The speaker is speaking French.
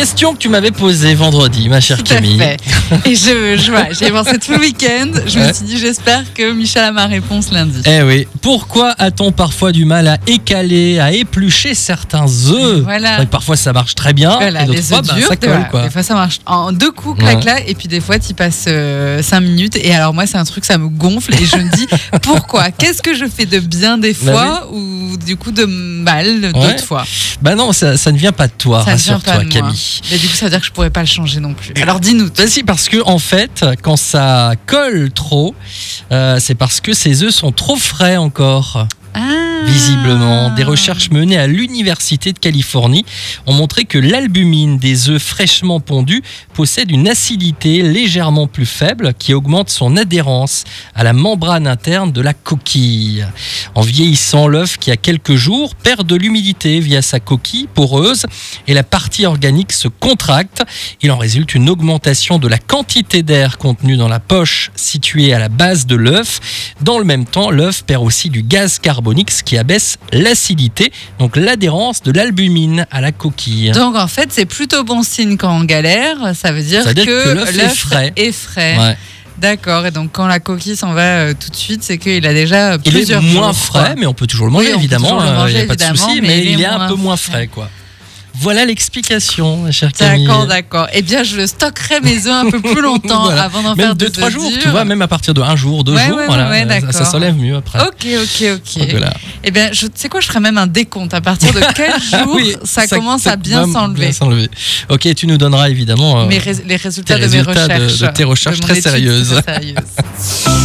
Question que tu m'avais posée vendredi, ma chère Tout à Camille. fait. Et je, je vois, j'ai pensé tout le week-end. Je Ouais. me suis dit, j'espère que Michel a ma réponse lundi. Eh oui, pourquoi a-t-on parfois du mal à écaler, à éplucher certains œufs? Voilà. C'est vrai que parfois ça marche très bien, Voilà, et d'autres les fois œufs bah, durs, ça colle quoi. des fois ça marche en deux coups, clac clac, et puis des fois tu passes 5 minutes. Et alors moi c'est un truc, ça me gonfle et je me dis pourquoi? Qu'est-ce que je fais de bien des Bah fois ou du coup de mal Ouais. d'autres fois Bah non, ça, ça ne vient pas de toi, rassure-toi. Camille. Mais du coup ça veut dire que je pourrais pas le changer non plus. Alors dis-nous. Bah si, parce que en fait, quand ça colle trop, euh, c'est parce que ces œufs sont trop frais encore. Visiblement, des recherches menées à l'Université de Californie ont montré que l'albumine des œufs fraîchement pondus possède une acidité légèrement plus faible qui augmente son adhérence à la membrane interne de la coquille. En vieillissant, l'œuf qui a quelques jours perd de l'humidité via sa coquille poreuse et la partie organique se contracte. Il en résulte une augmentation de la quantité d'air contenu dans la poche située à la base de l'œuf. Dans le même temps, l'œuf perd aussi du gaz carbonique, abaisse l'acidité, donc l'adhérence de l'albumine à la coquille. Donc en fait c'est plutôt bon signe quand on galère. Ça veut dire, Ça veut dire que, que l'œuf est frais. est frais. Ouais. D'accord. Et donc quand la coquille s'en va euh, tout de suite, c'est qu'il a déjà Il est plusieurs moins jours, frais, quoi. mais on peut toujours le manger Oui, évidemment, le il n'y a pas de souci, mais mais, il il est est un moins peu moins frais quoi. Voilà l'explication, chère Camille. D'accord, d'accord. Eh bien, je stockerai mes œufs un peu plus longtemps Voilà. avant d'en faire deux, des trois jours, tu vois, même à partir de un jour, deux Ouais, jours, ouais, voilà, ouais, ça- ça s'enlève mieux après. Ok, ok, ok. Donc, voilà. Eh bien, je tu sais quoi, je ferai même un décompte. À partir de quel jour Oui, ça, commence à bien s'enlever. Ok, tu nous donneras évidemment euh, Mes rés- Les résultats tes de mes résultats recherches. de tes recherches très sérieuses. très sérieuse.